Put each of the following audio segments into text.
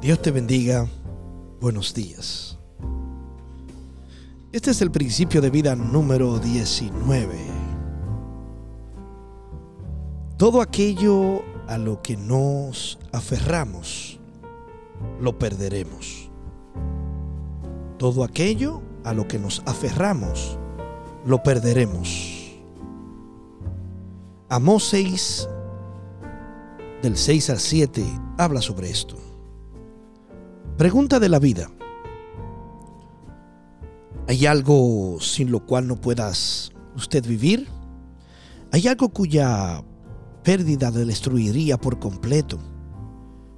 Dios te bendiga. Buenos días. Este es el principio de vida número 19. Todo aquello a lo que nos aferramos, lo perderemos. Todo aquello a lo que nos aferramos, lo perderemos. Amós 6, del 6 al 7, habla sobre esto. Pregunta de la vida. ¿Hay algo sin lo cual no puedas usted vivir? ¿Hay algo cuya pérdida le destruiría por completo?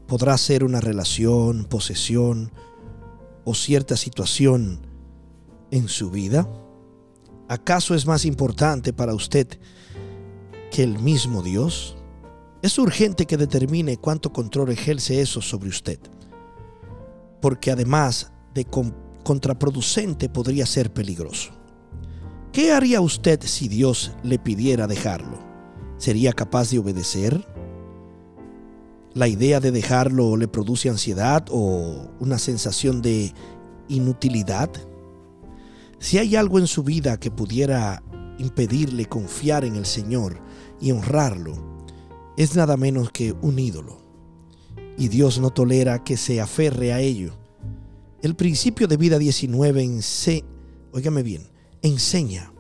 ¿Podrá ser una relación, posesión o cierta situación en su vida? ¿Acaso es más importante para usted que el mismo Dios? Es urgente que determine cuánto control ejerce eso sobre usted porque además de contraproducente podría ser peligroso. ¿Qué haría usted si Dios le pidiera dejarlo? ¿Sería capaz de obedecer? ¿La idea de dejarlo le produce ansiedad o una sensación de inutilidad? Si hay algo en su vida que pudiera impedirle confiar en el Señor y honrarlo, es nada menos que un ídolo y Dios no tolera que se aferre a ello. El principio de vida 19 ense óigame bien, enseña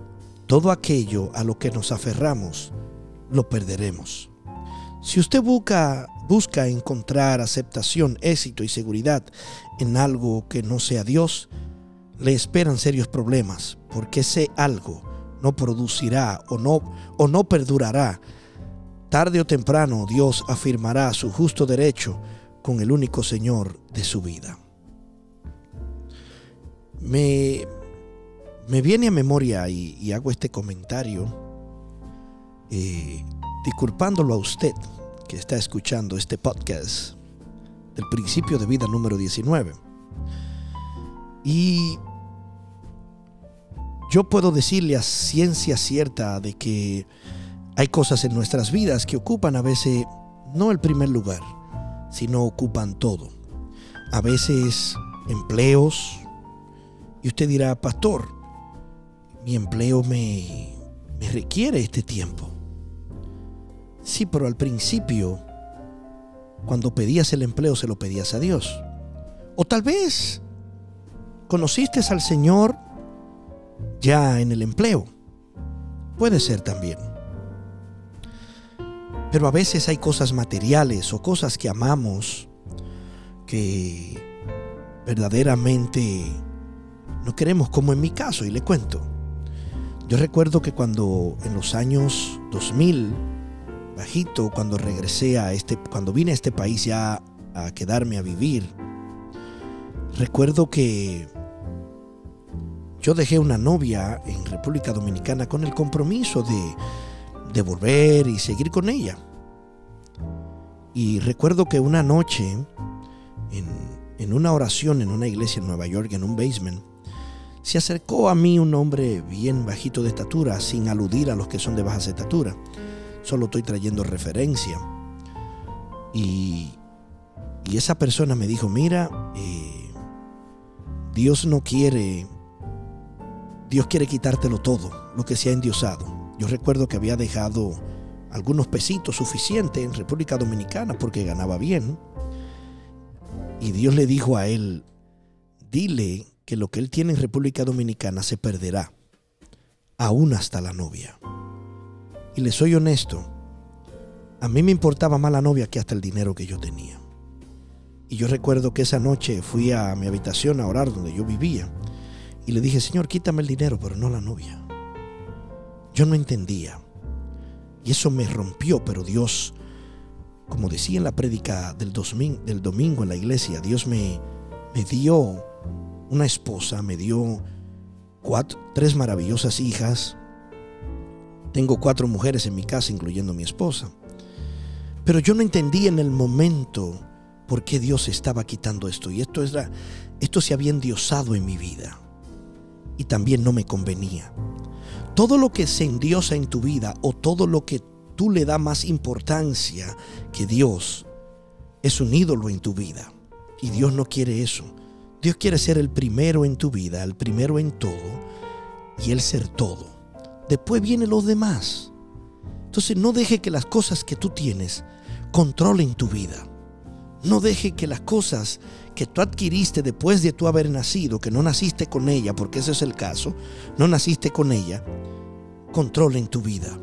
todo aquello a lo que nos aferramos, lo perderemos. Si usted busca, encontrar aceptación, éxito y seguridad en algo que no sea Dios, le esperan serios problemas, porque ese algo no producirá o no, o no perdurará Tarde o temprano Dios afirmará su justo derecho con el único Señor de su vida. Me, me viene a memoria y, hago este comentario eh, disculpándolo a usted que está escuchando este podcast del principio de vida número 19. Y yo puedo decirle a ciencia cierta de que hay cosas en nuestras vidas que ocupan a veces no el primer lugar, sino ocupan todo. A veces empleos. Y usted dirá, pastor, mi empleo me, me requiere este tiempo. Sí, pero al principio, cuando pedías el empleo, se lo pedías a Dios. O tal vez conociste al Señor ya en el empleo. Puede ser también. Pero a veces hay cosas materiales o cosas que amamos que verdaderamente no queremos, como en mi caso, y le cuento. Yo recuerdo que cuando en los años 2000, bajito, cuando regresé a este, cuando vine a este país ya a quedarme a vivir, recuerdo que yo dejé una novia en República Dominicana con el compromiso de de volver y seguir con ella. Y recuerdo que una noche, en, en una oración en una iglesia en Nueva York, en un basement, se acercó a mí un hombre bien bajito de estatura, sin aludir a los que son de baja estatura. Solo estoy trayendo referencia. Y, y esa persona me dijo, mira, eh, Dios no quiere, Dios quiere quitártelo todo, lo que se ha endiosado. Yo recuerdo que había dejado algunos pesitos suficientes en República Dominicana porque ganaba bien. Y Dios le dijo a él, dile que lo que él tiene en República Dominicana se perderá, aún hasta la novia. Y le soy honesto, a mí me importaba más la novia que hasta el dinero que yo tenía. Y yo recuerdo que esa noche fui a mi habitación a orar donde yo vivía y le dije, Señor, quítame el dinero, pero no la novia. Yo no entendía. Y eso me rompió, pero Dios, como decía en la prédica del, domingo en la iglesia, Dios me, me dio una esposa, me dio cuatro, tres maravillosas hijas. Tengo cuatro mujeres en mi casa, incluyendo mi esposa. Pero yo no entendía en el momento por qué Dios estaba quitando esto. Y esto, era, esto se había endiosado en mi vida. Y también no me convenía. Todo lo que se endiosa en tu vida o todo lo que tú le das más importancia que Dios es un ídolo en tu vida. Y Dios no quiere eso. Dios quiere ser el primero en tu vida, el primero en todo y Él ser todo. Después vienen los demás. Entonces no deje que las cosas que tú tienes controlen tu vida. No deje que las cosas que tú adquiriste después de tú haber nacido, que no naciste con ella, porque ese es el caso, no naciste con ella, controlen tu vida.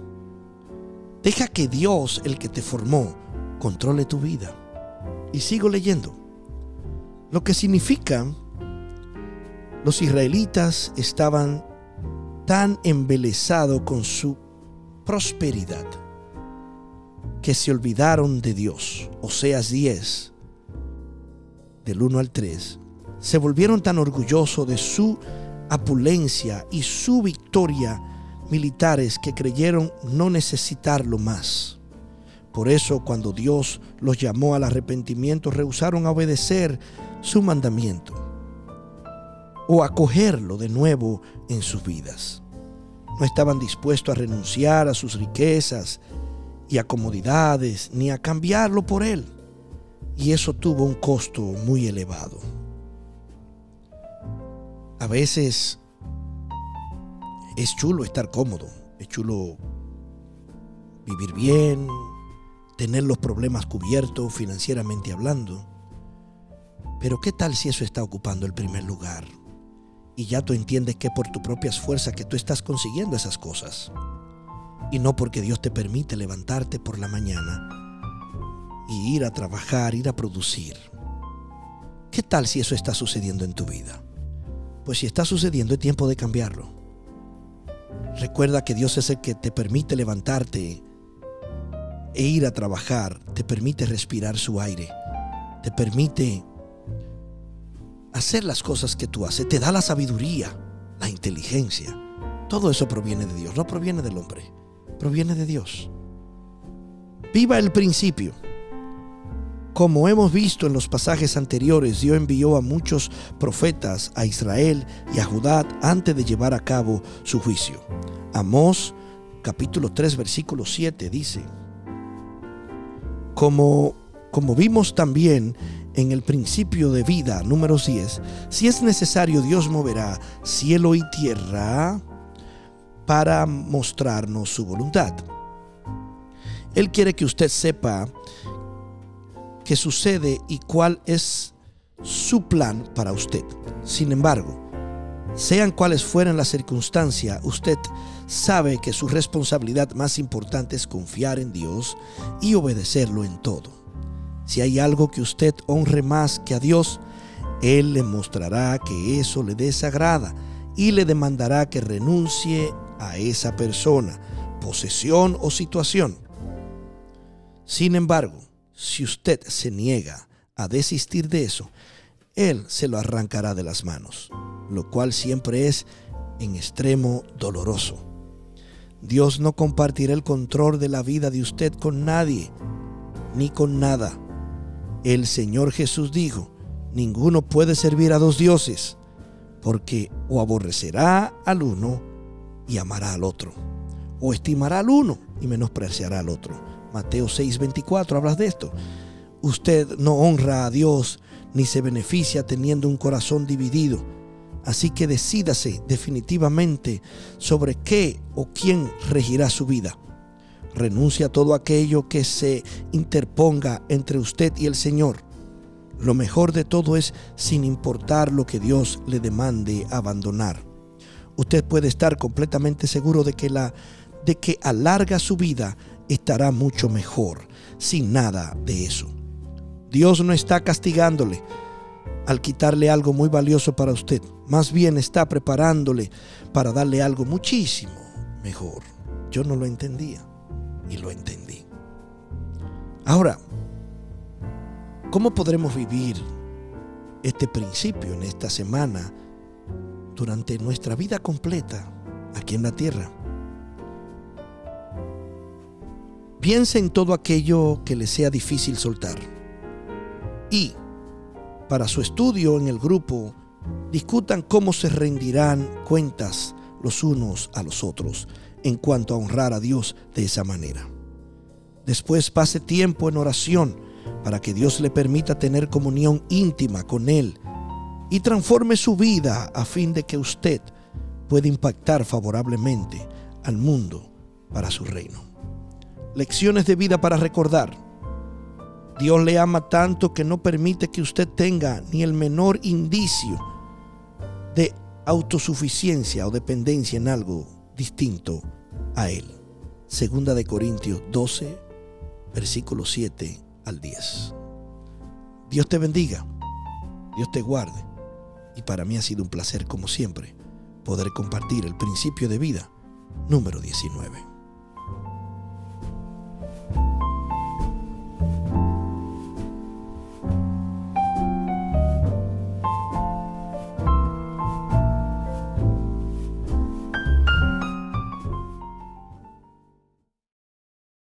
Deja que Dios, el que te formó, controle tu vida. Y sigo leyendo. Lo que significa, los israelitas estaban tan embelesados con su prosperidad que se olvidaron de Dios. Oseas 10, del 1 al 3, se volvieron tan orgullosos de su apulencia y su victoria militares que creyeron no necesitarlo más. Por eso cuando Dios los llamó al arrepentimiento, rehusaron a obedecer su mandamiento o acogerlo de nuevo en sus vidas. No estaban dispuestos a renunciar a sus riquezas y a comodidades, ni a cambiarlo por él. Y eso tuvo un costo muy elevado. A veces es chulo estar cómodo, es chulo vivir bien, tener los problemas cubiertos financieramente hablando. Pero ¿qué tal si eso está ocupando el primer lugar? Y ya tú entiendes que por tus propias fuerzas que tú estás consiguiendo esas cosas y no porque Dios te permite levantarte por la mañana y ir a trabajar, ir a producir. ¿Qué tal si eso está sucediendo en tu vida? Pues si está sucediendo es tiempo de cambiarlo. Recuerda que Dios es el que te permite levantarte e ir a trabajar, te permite respirar su aire, te permite hacer las cosas que tú haces, te da la sabiduría, la inteligencia. Todo eso proviene de Dios, no proviene del hombre proviene de Dios. Viva el principio. Como hemos visto en los pasajes anteriores, Dios envió a muchos profetas a Israel y a Judá antes de llevar a cabo su juicio. Amós capítulo 3 versículo 7 dice, como, como vimos también en el principio de vida, número 10, si es necesario Dios moverá cielo y tierra para mostrarnos su voluntad. Él quiere que usted sepa qué sucede y cuál es su plan para usted. Sin embargo, sean cuales fueran las circunstancias, usted sabe que su responsabilidad más importante es confiar en Dios y obedecerlo en todo. Si hay algo que usted honre más que a Dios, Él le mostrará que eso le desagrada y le demandará que renuncie a esa persona, posesión o situación. Sin embargo, si usted se niega a desistir de eso, Él se lo arrancará de las manos, lo cual siempre es en extremo doloroso. Dios no compartirá el control de la vida de usted con nadie, ni con nada. El Señor Jesús dijo, ninguno puede servir a dos dioses, porque o aborrecerá al uno y amará al otro. O estimará al uno y menospreciará al otro. Mateo 6:24 hablas de esto. Usted no honra a Dios ni se beneficia teniendo un corazón dividido. Así que decídase definitivamente sobre qué o quién regirá su vida. Renuncia a todo aquello que se interponga entre usted y el Señor. Lo mejor de todo es sin importar lo que Dios le demande abandonar usted puede estar completamente seguro de que, la, de que alarga su vida estará mucho mejor sin nada de eso. Dios no está castigándole al quitarle algo muy valioso para usted. Más bien está preparándole para darle algo muchísimo mejor. Yo no lo entendía y lo entendí. Ahora, ¿cómo podremos vivir este principio en esta semana durante nuestra vida completa aquí en la tierra. Piense en todo aquello que le sea difícil soltar. Y, para su estudio en el grupo, discutan cómo se rendirán cuentas los unos a los otros en cuanto a honrar a Dios de esa manera. Después pase tiempo en oración para que Dios le permita tener comunión íntima con Él y transforme su vida a fin de que usted pueda impactar favorablemente al mundo para su reino. Lecciones de vida para recordar. Dios le ama tanto que no permite que usted tenga ni el menor indicio de autosuficiencia o dependencia en algo distinto a Él. Segunda de Corintios 12, versículo 7 al 10. Dios te bendiga, Dios te guarde. Y para mí ha sido un placer, como siempre, poder compartir el principio de vida número 19.